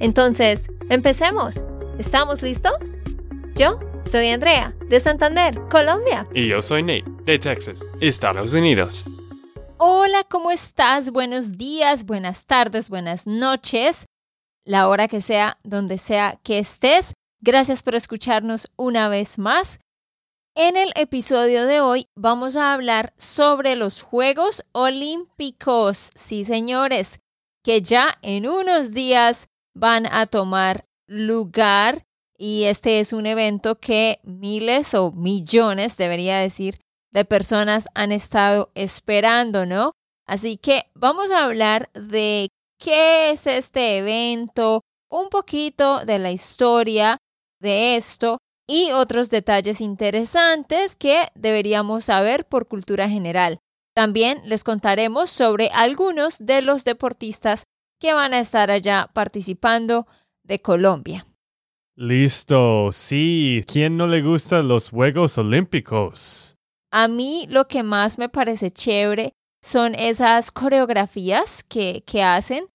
Entonces, empecemos. ¿Estamos listos? Yo soy Andrea, de Santander, Colombia. Y yo soy Nate, de Texas, Estados Unidos. Hola, ¿cómo estás? Buenos días, buenas tardes, buenas noches. La hora que sea, donde sea que estés. Gracias por escucharnos una vez más. En el episodio de hoy vamos a hablar sobre los Juegos Olímpicos, sí señores, que ya en unos días van a tomar lugar y este es un evento que miles o millones, debería decir, de personas han estado esperando, ¿no? Así que vamos a hablar de qué es este evento, un poquito de la historia de esto y otros detalles interesantes que deberíamos saber por cultura general. También les contaremos sobre algunos de los deportistas que van a estar allá participando de Colombia. Listo, sí. ¿Quién no le gustan los Juegos Olímpicos? A mí lo que más me parece chévere son esas coreografías que, que hacen,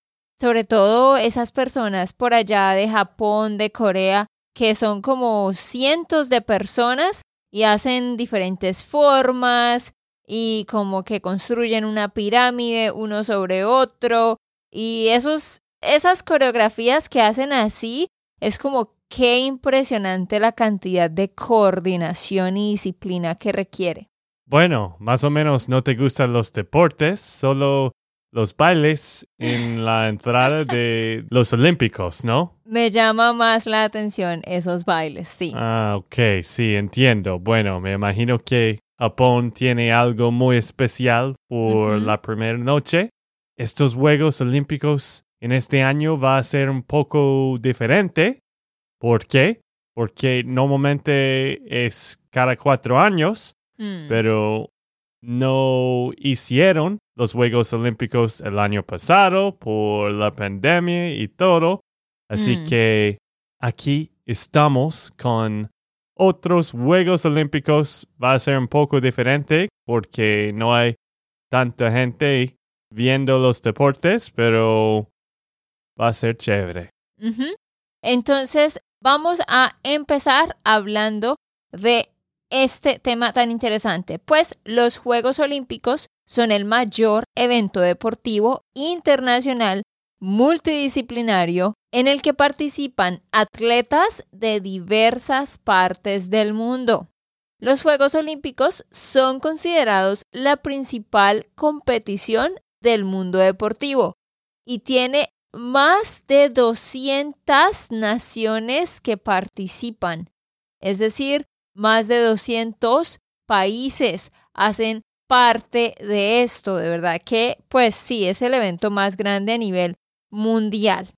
sobre todo esas personas por allá de Japón, de Corea, que son como cientos de personas y hacen diferentes formas y como que construyen una pirámide uno sobre otro y esos esas coreografías que hacen así es como qué impresionante la cantidad de coordinación y disciplina que requiere. Bueno, más o menos no te gustan los deportes, solo los bailes en la entrada de los Olímpicos, ¿no? Me llama más la atención esos bailes, sí. Ah, ok, sí, entiendo. Bueno, me imagino que Japón tiene algo muy especial por la primera noche. Estos Juegos Olímpicos en este año va a ser un poco diferente. ¿Por qué? Porque normalmente es cada cuatro años, mm. pero no hicieron los Juegos Olímpicos el año pasado por la pandemia y todo. Así mm. que aquí estamos con otros Juegos Olímpicos. Va a ser un poco diferente porque no hay tanta gente viendo los deportes, pero va a ser chévere. Entonces, vamos a empezar hablando de este tema tan interesante? Pues los Juegos Olímpicos son el mayor evento deportivo internacional multidisciplinario en el que participan atletas de diversas partes del mundo. Los Juegos Olímpicos son considerados la principal competición del mundo deportivo. Y tiene más de 200 naciones que participan, es decir, más de 200 países hacen parte de esto, de verdad que pues sí, es el evento más grande a nivel mundial.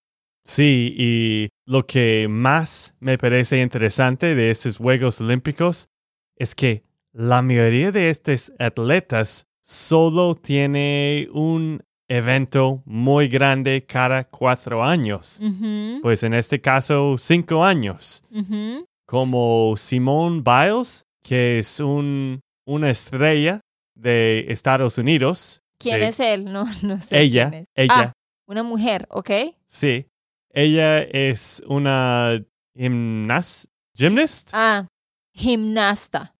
Sí, y lo que más me parece interesante de estos Juegos Olímpicos es que la mayoría de estos atletas solo tiene un evento muy grande cada cuatro años. Pues en este caso, cinco años como Simone Biles, que es un, una estrella de Estados Unidos. ¿Quién es él? No, no sé. Ella, ella. Ah, una mujer, ¿ok? Sí. Ella es una gimnas gymnast. Ah, gimnasta.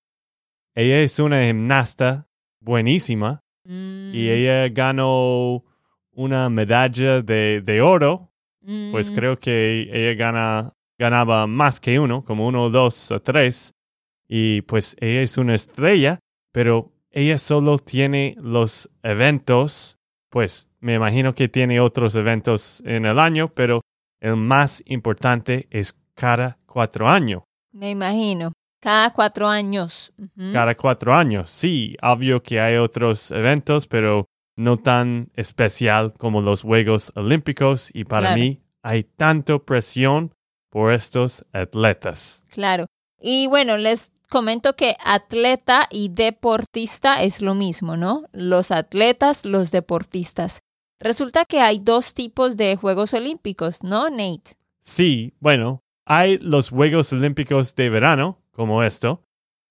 Ella es una gimnasta buenísima y mm. ella ganó una medalla de, de oro. Pues Mm. creo que ella gana ganaba más que uno, como uno, dos o tres. Y pues ella es una estrella, pero ella solo tiene los eventos, pues me imagino que tiene otros eventos en el año, pero el más importante es cada cuatro años. Me imagino. Cada cuatro años. Cada cuatro años, sí, obvio que hay otros eventos, pero no tan especial como los Juegos Olímpicos y para Claro. mí hay tanta presión por estos atletas. Claro. Y bueno, les comento que atleta y deportista es lo mismo, ¿no? Los atletas, los deportistas. Resulta que hay dos tipos de Juegos Olímpicos, ¿no, Nate? Sí, bueno, hay los Juegos Olímpicos de verano, como esto,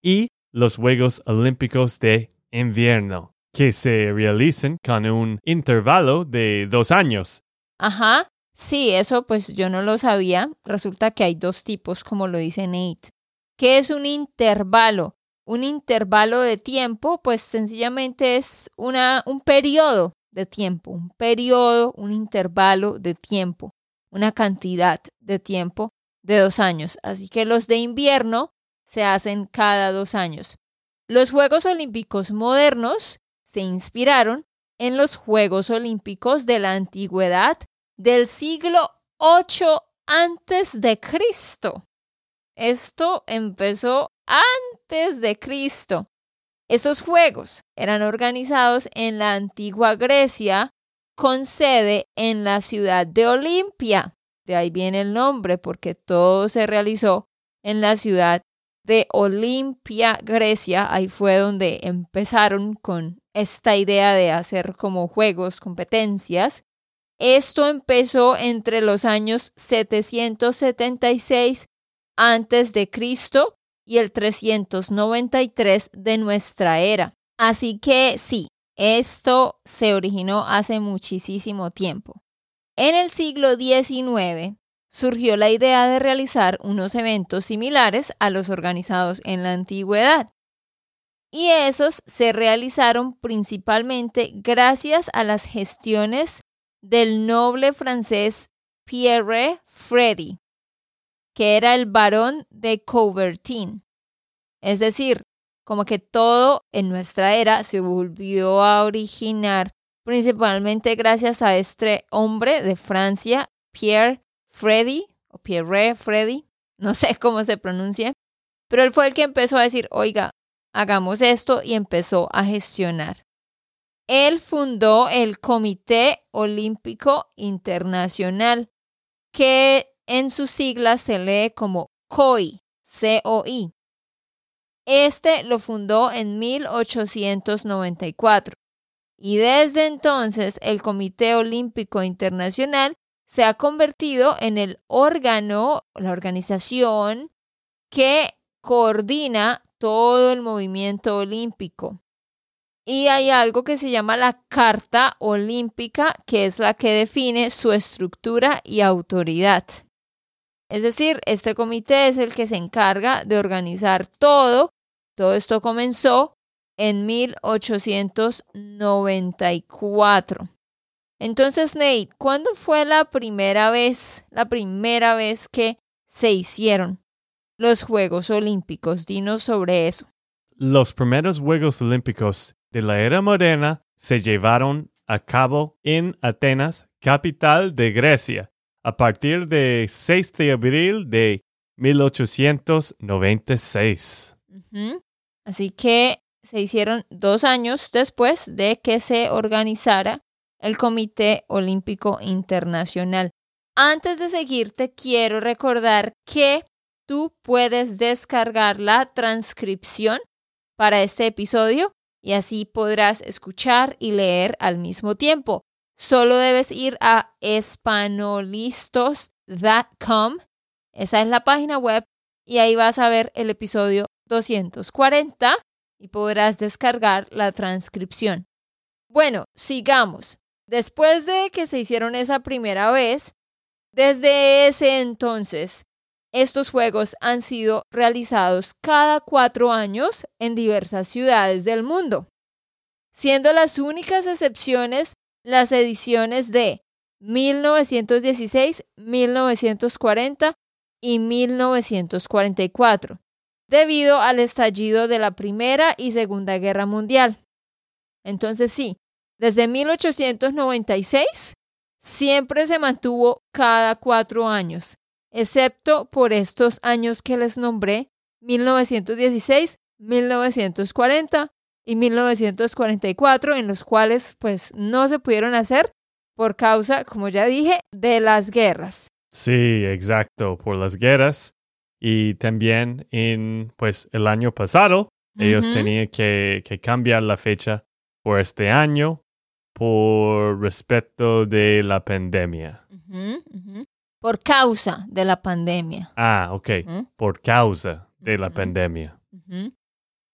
y los Juegos Olímpicos de invierno, que se realizan con un intervalo de dos años. Ajá, sí, eso pues yo no lo sabía. Resulta que hay dos tipos, como lo dice Nate. ¿Qué es un intervalo? Un intervalo de tiempo, pues sencillamente es una, un periodo de tiempo, un periodo, un intervalo de tiempo, una cantidad de tiempo de dos años. Así que los de invierno se hacen cada dos años. Los Juegos Olímpicos modernos se inspiraron en los Juegos Olímpicos de la antigüedad del siglo 8 antes de Cristo. Esto empezó antes de Cristo. Esos juegos eran organizados en la antigua Grecia con sede en la ciudad de Olimpia. De ahí viene el nombre porque todo se realizó en la ciudad de Olimpia, Grecia. Ahí fue donde empezaron con esta idea de hacer como juegos, competencias. Esto empezó entre los años 776 antes de Cristo y el 393 de nuestra era. Así que sí, esto se originó hace muchísimo tiempo. En el siglo XIX surgió la idea de realizar unos eventos similares a los organizados en la antigüedad. Y esos se realizaron principalmente gracias a las gestiones del noble francés Pierre Freddy, que era el barón de Coubertin. Es decir, como que todo en nuestra era se volvió a originar principalmente gracias a este hombre de Francia, Pierre Freddy, o Pierre Freddy, no sé cómo se pronuncia, pero él fue el que empezó a decir, oiga, hagamos esto y empezó a gestionar. Él fundó el Comité Olímpico Internacional, que en sus siglas se lee como COI, C-O-I. Este lo fundó en 1894 y desde entonces el Comité Olímpico Internacional se ha convertido en el órgano, la organización que coordina todo el movimiento olímpico. Y hay algo que se llama la Carta Olímpica, que es la que define su estructura y autoridad. Es decir, este comité es el que se encarga de organizar todo. Todo esto comenzó en 1894. Entonces, Nate, ¿cuándo fue la primera vez, la primera vez que se hicieron los Juegos Olímpicos? Dinos sobre eso. Los primeros Juegos Olímpicos de la era moderna se llevaron a cabo en Atenas, capital de Grecia, a partir de 6 de abril de 1896. Así que se hicieron dos años después de que se organizara el Comité Olímpico Internacional. Antes de seguirte, quiero recordar que tú puedes descargar la transcripción para este episodio y así podrás escuchar y leer al mismo tiempo. Solo debes ir a espanolistos.com. Esa es la página web y ahí vas a ver el episodio 240 y podrás descargar la transcripción. Bueno, sigamos. Después de que se hicieron esa primera vez, desde ese entonces, estos juegos han sido realizados cada cuatro años en diversas ciudades del mundo, siendo las únicas excepciones las ediciones de 1916, 1940 y 1944, debido al estallido de la Primera y Segunda Guerra Mundial. Entonces sí, desde 1896 siempre se mantuvo cada cuatro años, excepto por estos años que les nombré, 1916, 1940 y 1944, en los cuales pues no se pudieron hacer por causa, como ya dije, de las guerras. Sí, exacto, por las guerras. Y también en, pues, el año pasado, ellos tenían que, que cambiar la fecha por este año por respecto de la pandemia. Por causa de la pandemia. Ah, ok, ¿Mm? por causa de la pandemia.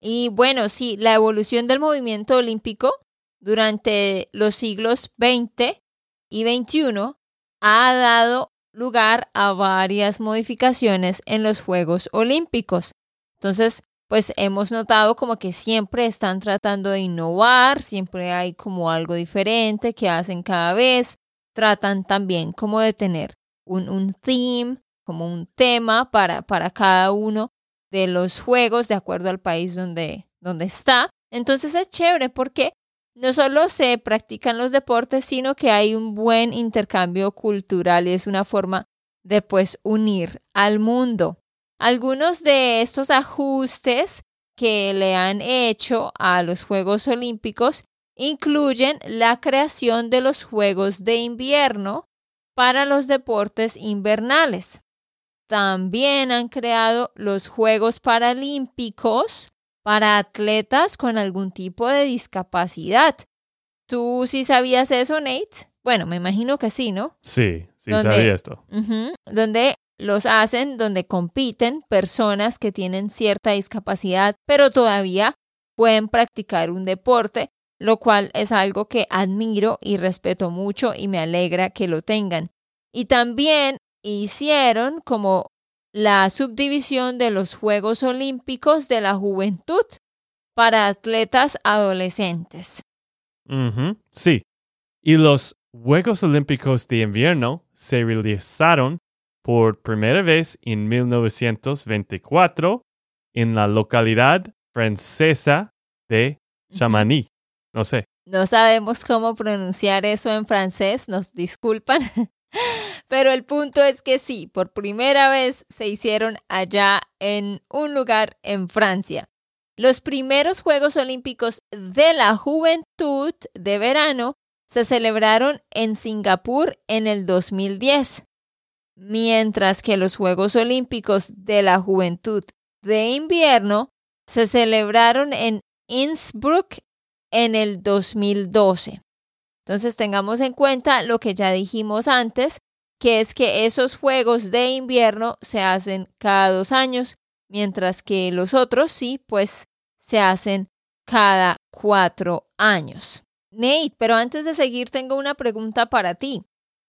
Y bueno, sí, la evolución del movimiento olímpico durante los siglos XX y XXI ha dado lugar a varias modificaciones en los Juegos Olímpicos. Entonces, pues hemos notado como que siempre están tratando de innovar, siempre hay como algo diferente que hacen cada vez. Tratan también como de tener un, un theme, como un tema para, para cada uno de los juegos de acuerdo al país donde, donde está. Entonces es chévere porque no solo se practican los deportes, sino que hay un buen intercambio cultural y es una forma de pues unir al mundo. Algunos de estos ajustes que le han hecho a los Juegos Olímpicos incluyen la creación de los Juegos de invierno para los deportes invernales. También han creado los Juegos Paralímpicos para atletas con algún tipo de discapacidad. ¿Tú sí sabías eso, Nate? Bueno, me imagino que sí, ¿no? Sí, sí sabía esto. Donde los hacen, donde compiten personas que tienen cierta discapacidad, pero todavía pueden practicar un deporte, lo cual es algo que admiro y respeto mucho y me alegra que lo tengan. Y también hicieron como la subdivisión de los Juegos Olímpicos de la Juventud para atletas adolescentes. Sí. Y los Juegos Olímpicos de Invierno se realizaron por primera vez en 1924 en la localidad francesa de Chamonix. No sé. No sabemos cómo pronunciar eso en francés, nos disculpan. Pero el punto es que sí, por primera vez se hicieron allá en un lugar en Francia. Los primeros Juegos Olímpicos de la Juventud de verano se celebraron en Singapur en el 2010, mientras que los Juegos Olímpicos de la Juventud de invierno se celebraron en Innsbruck en el 2012. Entonces tengamos en cuenta lo que ya dijimos antes, que es que esos juegos de invierno se hacen cada dos años, mientras que los otros sí, pues se hacen cada cuatro años. Nate, pero antes de seguir tengo una pregunta para ti.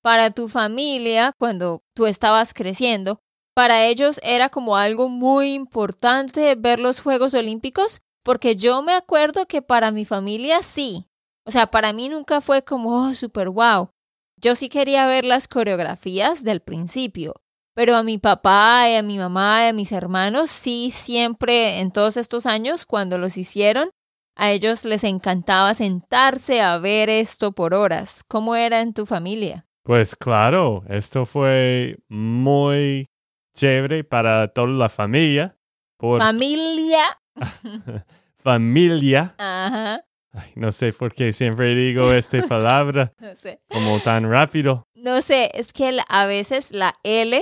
Para tu familia, cuando tú estabas creciendo, ¿para ellos era como algo muy importante ver los Juegos Olímpicos? Porque yo me acuerdo que para mi familia sí. O sea, para mí nunca fue como, oh, super wow. Yo sí quería ver las coreografías del principio, pero a mi papá y a mi mamá y a mis hermanos sí siempre en todos estos años cuando los hicieron, a ellos les encantaba sentarse a ver esto por horas. ¿Cómo era en tu familia? Pues claro, esto fue muy chévere para toda la familia. Por Familia. familia. Ajá. Ay, no sé por qué siempre digo esta palabra No sé. como tan rápido. No sé, es que a veces la L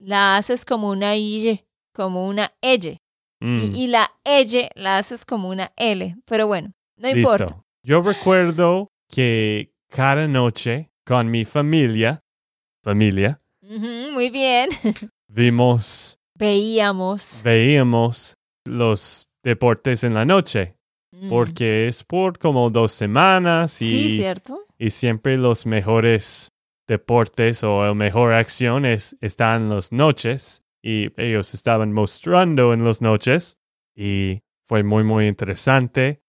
la haces como una Y, como una L. Mm, Y, y la L la haces como una L. Pero bueno, no listo. importa. Yo recuerdo que cada noche con mi familia, familia, muy bien. vimos, Veíamos. veíamos los deportes en la noche, Mm. porque es por como dos semanas y, Sí, ¿cierto? y siempre los mejores deportes o la mejor acción es, está en las noches y ellos estaban mostrando en las noches y fue muy muy interesante.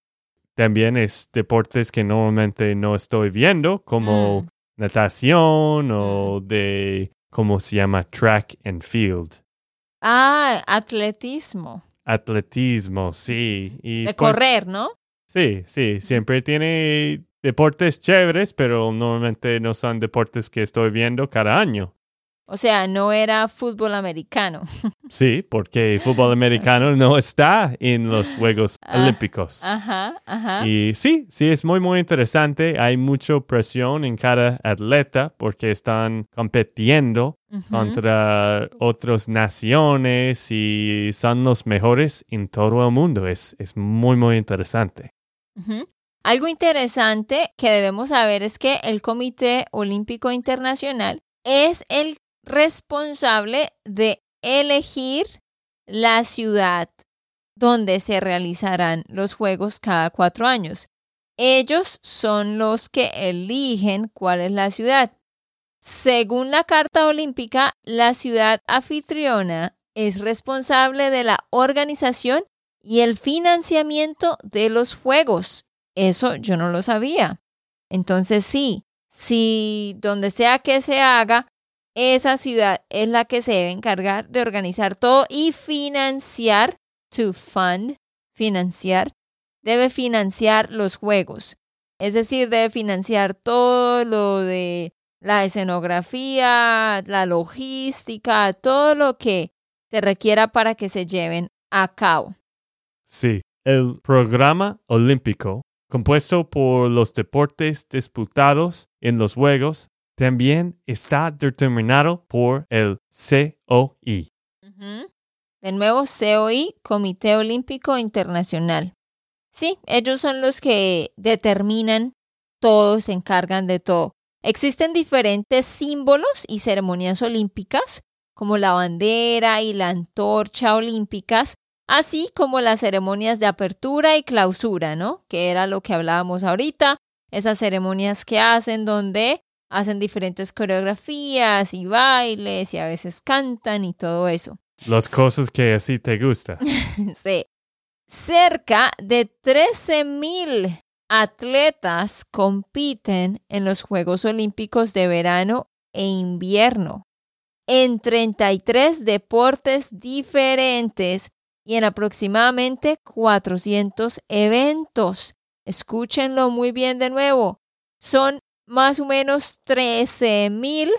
También es deportes que normalmente no estoy viendo como Mm. Natación o de cómo se llama track and field. Ah, atletismo. Atletismo, sí. Y De pues, correr, ¿no? Sí, sí, siempre tiene deportes chéveres, pero normalmente no son deportes que estoy viendo cada año. O sea, no era fútbol americano. Sí, porque fútbol americano no está en los Juegos Ah, Olímpicos. Ajá, ajá. Y sí, sí, es muy, muy interesante. Hay mucha presión en cada atleta porque están compitiendo contra otras naciones y son los mejores en todo el mundo. Es, es muy, muy interesante. Algo interesante que debemos saber es que el Comité Olímpico Internacional es el responsable de elegir la ciudad donde se realizarán los Juegos cada cuatro años. Ellos son los que eligen cuál es la ciudad. Según la Carta Olímpica, la ciudad anfitriona es responsable de la organización y el financiamiento de los Juegos. Eso yo no lo sabía. Entonces sí, si donde sea que se haga, esa ciudad es la que se debe encargar de organizar todo y financiar, to fund, financiar, debe financiar los juegos. Es decir, debe financiar todo lo de la escenografía, la logística, todo lo que se requiera para que se lleven a cabo. Sí, el programa olímpico, compuesto por los deportes disputados en los Juegos, también está determinado por el COI. De nuevo, COI, Comité Olímpico Internacional. Sí, ellos son los que determinan todo, se encargan de todo. Existen diferentes símbolos y ceremonias olímpicas, como la bandera y la antorcha olímpicas, así como las ceremonias de apertura y clausura, ¿no? Que era lo que hablábamos ahorita, esas ceremonias que hacen donde hacen diferentes coreografías y bailes y a veces cantan y todo eso. Las cosas que así te gusta. Sí. Cerca de 13.000 atletas compiten en los Juegos Olímpicos de verano e invierno en 33 deportes diferentes y en aproximadamente 400 eventos. Escúchenlo muy bien de nuevo. Son más o menos 13.000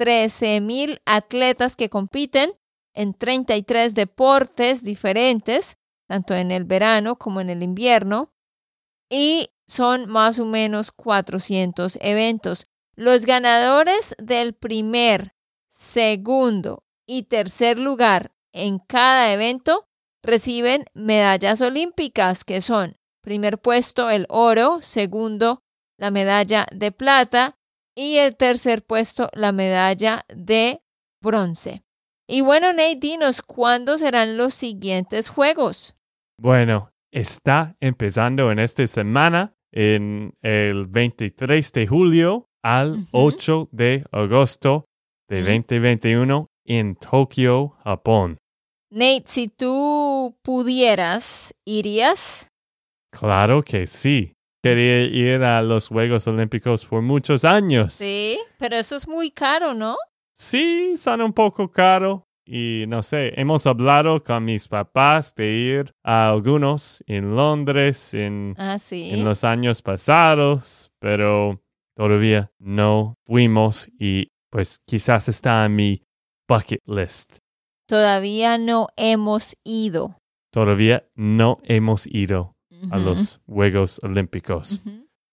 13.000 atletas que compiten en 33 deportes diferentes, tanto en el verano como en el invierno, y son más o menos 400 eventos. Los ganadores del primer, segundo y tercer lugar en cada evento reciben medallas olímpicas, que son primer puesto el oro, segundo la medalla de plata y el tercer puesto la medalla de bronce. Y bueno, Nate, dinos, ¿cuándo serán los siguientes juegos? Bueno, está empezando en esta semana, en el 23 de julio al Ujú. 8 de agosto de Ujú. 2021 en Tokio, Japón. Nate, si tú pudieras, ¿irías? Claro que sí. Quería ir a los Juegos Olímpicos por muchos años. Sí, pero eso es muy caro, ¿no? Sí, son un poco caro. Y no sé, hemos hablado con mis papás de ir a algunos en Londres en, Ah, sí. en los años pasados, pero todavía no fuimos y pues quizás está en mi bucket list. Todavía no hemos ido. Todavía no hemos ido a los Juegos Olímpicos.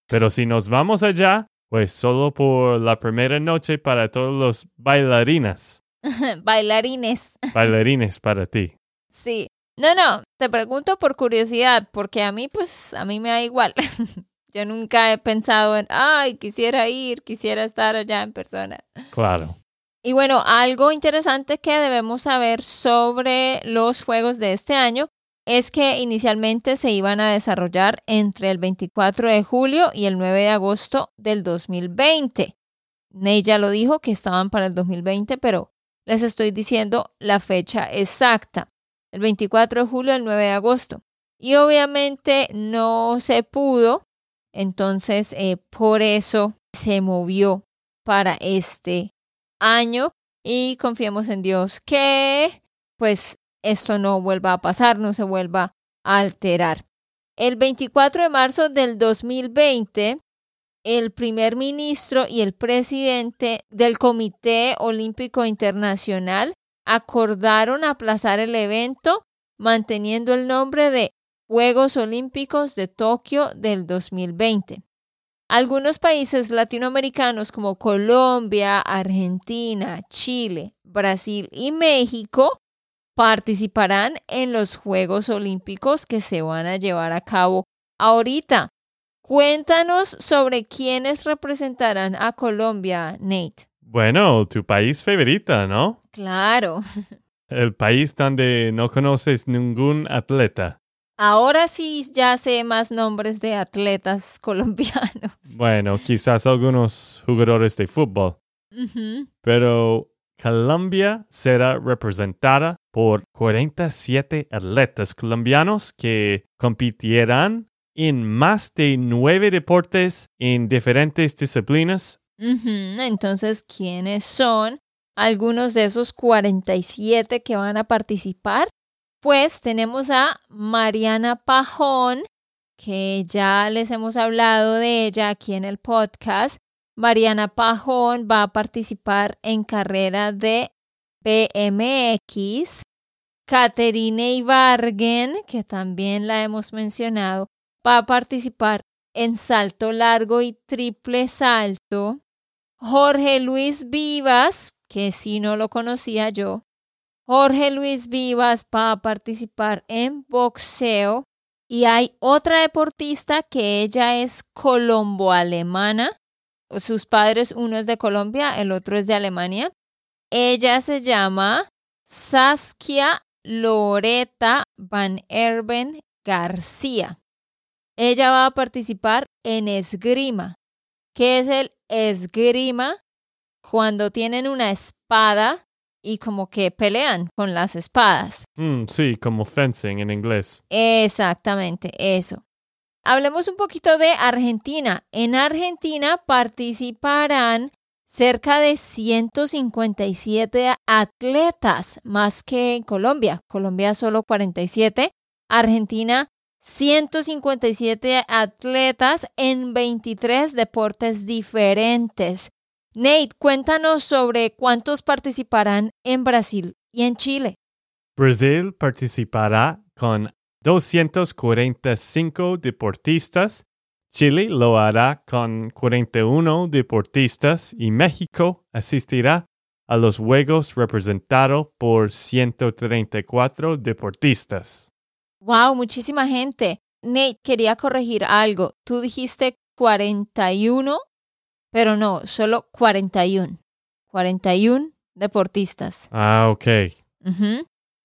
Pero si nos vamos allá, pues solo por la primera noche para todos los bailarinas, Bailarines. bailarines para ti. Sí. No, no, te pregunto por curiosidad, porque a mí, pues, a mí me da igual. Yo nunca he pensado en, ay, quisiera ir, quisiera estar allá en persona. Claro. Y bueno, algo interesante que debemos saber sobre los juegos de este año es que inicialmente se iban a desarrollar entre el 24 de julio y el 9 de agosto del 2020. Ney ya lo dijo que estaban para el 2020, pero les estoy diciendo la fecha exacta. El 24 de julio al 9 de agosto. Y obviamente no se pudo, entonces eh, por eso se movió para este año y confiemos en Dios que pues esto no vuelva a pasar, no se vuelva a alterar. El 24 de marzo del 2020 el primer ministro y el presidente del Comité Olímpico Internacional acordaron aplazar el evento manteniendo el nombre de Juegos Olímpicos de Tokio del 2020. Algunos países latinoamericanos como Colombia, Argentina, Chile, Brasil y México participarán en los Juegos Olímpicos que se van a llevar a cabo ahorita. Cuéntanos sobre quiénes representarán a Colombia, Nate. Bueno, tu país favorita, ¿no? Claro. El país donde no conoces ningún atleta. Ahora sí ya sé más nombres de atletas colombianos. Bueno, quizás algunos jugadores de fútbol. Pero Colombia será representada por 47 atletas colombianos que competirán en más de nueve deportes en diferentes disciplinas. Entonces, ¿quiénes son algunos de esos 47 que van a participar? Pues tenemos a Mariana Pajón, que ya les hemos hablado de ella aquí en el podcast. Mariana Pajón va a participar en carrera de BMX. Caterine Ibargen, que también la hemos mencionado, va a participar en salto largo y triple salto. Jorge Luis Vivas, que si no lo conocía yo, Jorge Luis Vivas va a participar en boxeo y hay otra deportista que ella es colombo-alemana. Sus padres, uno es de Colombia, el otro es de Alemania. Ella se llama Saskia Loreta Van Erben García. Ella va a participar en esgrima. ¿Qué es el esgrima? Cuando tienen una espada y como que pelean con las espadas. Mm, sí, como fencing en inglés. Exactamente, eso. Hablemos un poquito de Argentina. En Argentina participarán cerca de 157 atletas, más que en Colombia. Colombia solo 47. Argentina 157 atletas en 23 deportes diferentes. Nate, cuéntanos sobre cuántos participarán en Brasil y en Chile. Brasil participará con 245 deportistas, Chile lo hará con 41 deportistas y México asistirá a los Juegos representado por 134 deportistas. Wow, muchísima gente. Nate, quería corregir algo. Tú dijiste 41, pero no, solo 41. 41 deportistas. Ah, ok.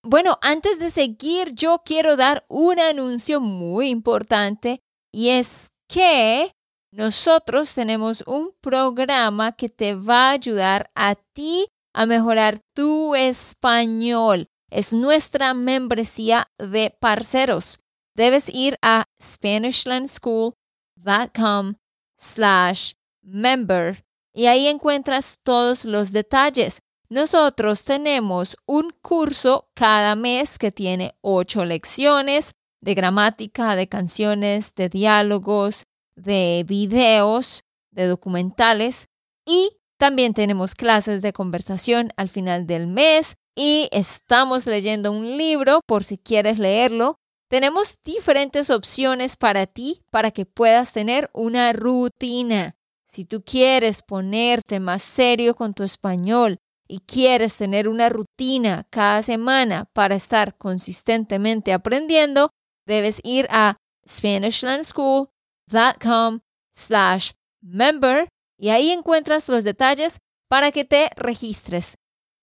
Bueno, antes de seguir, yo quiero dar un anuncio muy importante y es que nosotros tenemos un programa que te va a ayudar a ti a mejorar tu español es nuestra membresía de parceros. Debes ir a SpanishLandSchool.com slash member y ahí encuentras todos los detalles. Nosotros tenemos un curso cada mes que tiene ocho lecciones de gramática, de canciones, de diálogos, de videos, de documentales y también tenemos clases de conversación al final del mes y estamos leyendo un libro por si quieres leerlo. Tenemos diferentes opciones para ti para que puedas tener una rutina. Si tú quieres ponerte más serio con tu español y quieres tener una rutina cada semana para estar consistentemente aprendiendo, debes ir a SpanishLandSchool.com slash member y ahí encuentras los detalles para que te registres.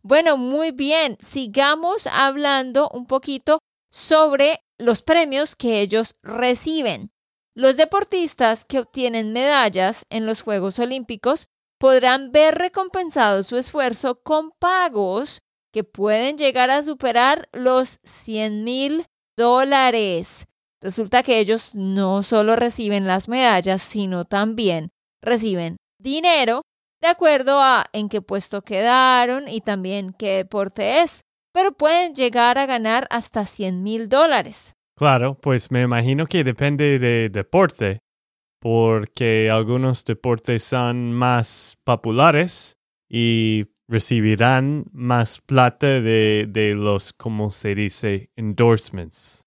Bueno, muy bien, sigamos hablando un poquito sobre los premios que ellos reciben. Los deportistas que obtienen medallas en los Juegos Olímpicos podrán ver recompensado su esfuerzo con pagos que pueden llegar a superar los 100 mil dólares. Resulta que ellos no solo reciben las medallas, sino también reciben dinero de acuerdo a en qué puesto quedaron y también qué deporte es, pero pueden llegar a ganar hasta 100 mil dólares. Claro, pues me imagino que depende de deporte. Porque algunos deportes son más populares y recibirán más plata de, de los, como se dice, endorsements.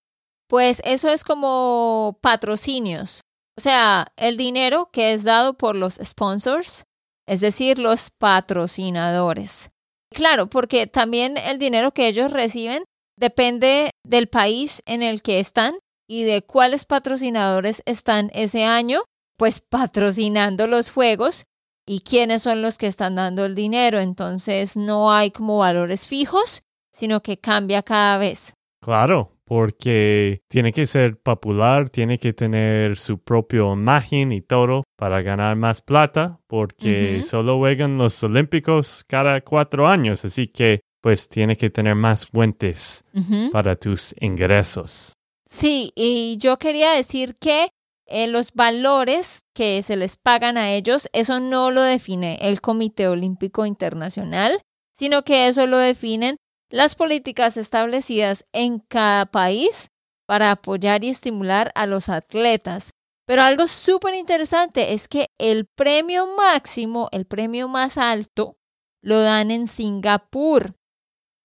Pues eso es como patrocinios. O sea, el dinero que es dado por los sponsors, es decir, los patrocinadores. Claro, porque también el dinero que ellos reciben depende del país en el que están y de cuáles patrocinadores están ese año, pues patrocinando los juegos y quiénes son los que están dando el dinero. Entonces no hay como valores fijos, sino que cambia cada vez. Claro, porque tiene que ser popular, tiene que tener su propia imagen y todo para ganar más plata, porque solo juegan los Olímpicos cada cuatro años, así que pues tiene que tener más fuentes para tus ingresos. Sí, y yo quería decir que eh, los valores que se les pagan a ellos, eso no lo define el Comité Olímpico Internacional, sino que eso lo definen las políticas establecidas en cada país para apoyar y estimular a los atletas. Pero algo súper interesante es que el premio máximo, el premio más alto, lo dan en Singapur,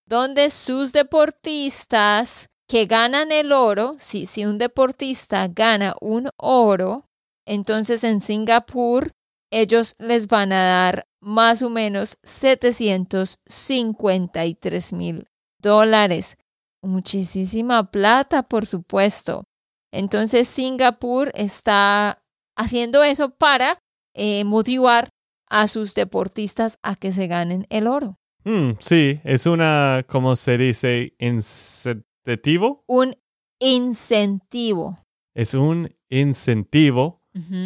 donde sus deportistas que ganan el oro, si, si un deportista gana un oro, entonces en Singapur ellos les van a dar más o menos 753 mil dólares. Muchísima plata, por supuesto. Entonces Singapur está haciendo eso para eh, motivar a sus deportistas a que se ganen el oro. Mm, sí, es una, ¿cómo se dice? Incentivo. Un incentivo. Es un incentivo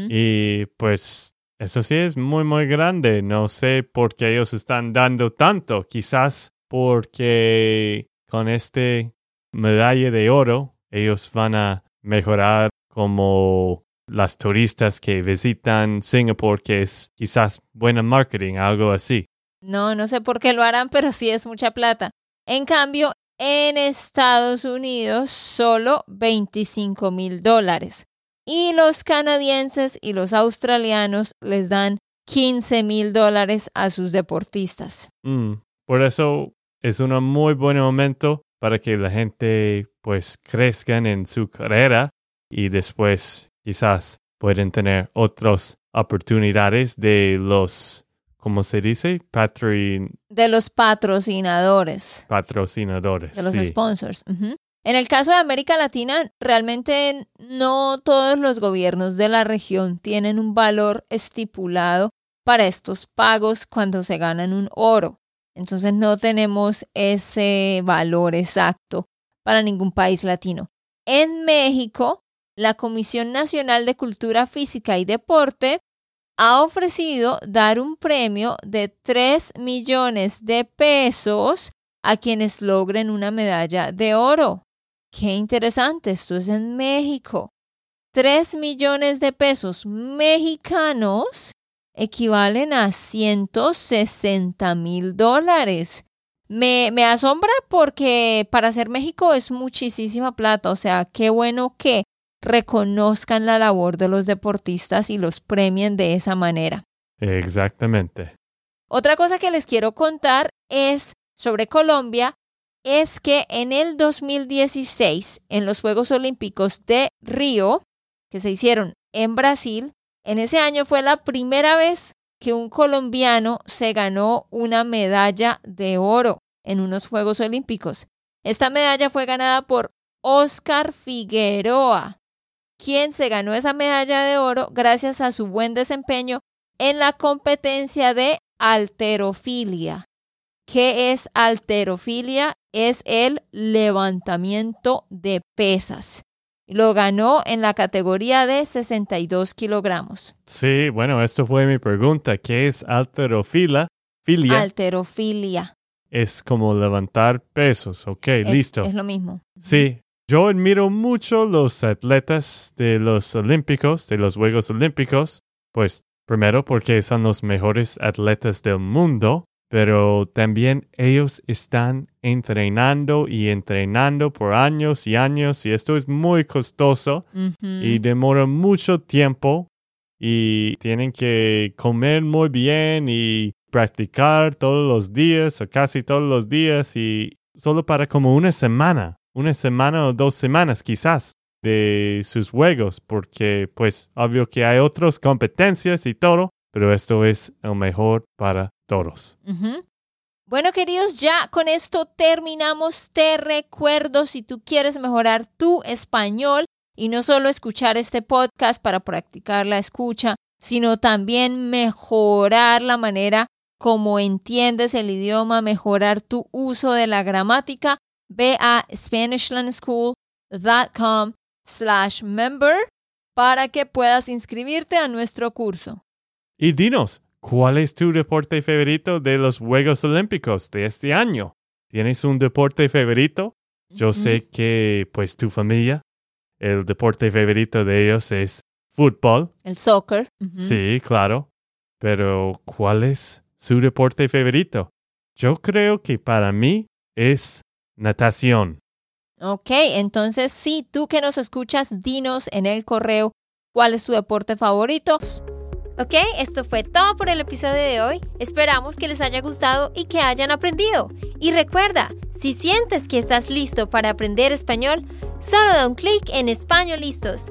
y pues eso sí es muy, muy grande. No sé por qué ellos están dando tanto. Quizás porque con este medalla de oro ellos van a mejorar como las turistas que visitan Singapur, que es quizás buena marketing, algo así. No, no sé por qué lo harán, pero sí es mucha plata. En cambio, en Estados Unidos solo 25 mil dólares y los canadienses y los australianos les dan 15 mil dólares a sus deportistas. Mm, por eso es un muy buen momento para que la gente pues crezcan en su carrera y después quizás pueden tener otras oportunidades de los, ¿cómo se dice? Patri... De los patrocinadores. Patrocinadores. De los sponsors. En el caso de América Latina, realmente no todos los gobiernos de la región tienen un valor estipulado para estos pagos cuando se ganan un oro. Entonces no tenemos ese valor exacto para ningún país latino. En México, la Comisión Nacional de Cultura Física y Deporte ha ofrecido dar un premio de 3 millones de pesos a quienes logren una medalla de oro. Qué interesante, esto es en México. 3 millones de pesos mexicanos equivalen a 160 mil dólares. Me, me, asombra porque para ser México es muchísima plata, o sea, qué bueno que reconozcan la labor de los deportistas y los premien de esa manera. Exactamente. Otra cosa que les quiero contar es sobre Colombia es que en el 2016, en los Juegos Olímpicos de Río, que se hicieron en Brasil, en ese año fue la primera vez que un colombiano se ganó una medalla de oro en unos Juegos Olímpicos. Esta medalla fue ganada por Oscar Figueroa, quien se ganó esa medalla de oro gracias a su buen desempeño en la competencia de alterofilia. ¿Qué es alterofilia? Es el levantamiento de pesas. Lo ganó en la categoría de 62 kilogramos. Sí, bueno, esto fue mi pregunta. ¿Qué es alterofilia? Filia. Alterofilia. Es como levantar pesos. Ok, listo. Es lo mismo. Sí, yo admiro mucho los atletas de los Olímpicos, de los Juegos Olímpicos. Pues primero porque son los mejores atletas del mundo pero también ellos están entrenando y entrenando por años y años y esto es muy costoso y demora mucho tiempo y tienen que comer muy bien y practicar todos los días o casi todos los días y solo para como una semana, una semana o dos semanas quizás de sus juegos, porque pues obvio que hay otras competencias y todo, pero esto es el mejor para todos. Bueno, queridos, ya con esto terminamos. Te recuerdo, si tú quieres mejorar tu español y no solo escuchar este podcast para practicar la escucha, sino también mejorar la manera como entiendes el idioma, mejorar tu uso de la gramática, ve a SpanishLandSchool.com slash member para que puedas inscribirte a nuestro curso. Y dinos, ¿cuál es tu deporte favorito de los Juegos Olímpicos de este año? ¿Tienes un deporte favorito? Yo sé que, pues, tu familia, el deporte favorito de ellos es fútbol. El soccer. Sí, claro. Pero, ¿cuál es su deporte favorito? Yo creo que para mí es natación. Ok, entonces sí, tú que nos escuchas, dinos en el correo cuál es tu deporte favorito. Ok, esto fue todo por el episodio de hoy. Esperamos que les haya gustado y que hayan aprendido. Y recuerda, si sientes que estás listo para aprender español, solo da un clic en Español Listos.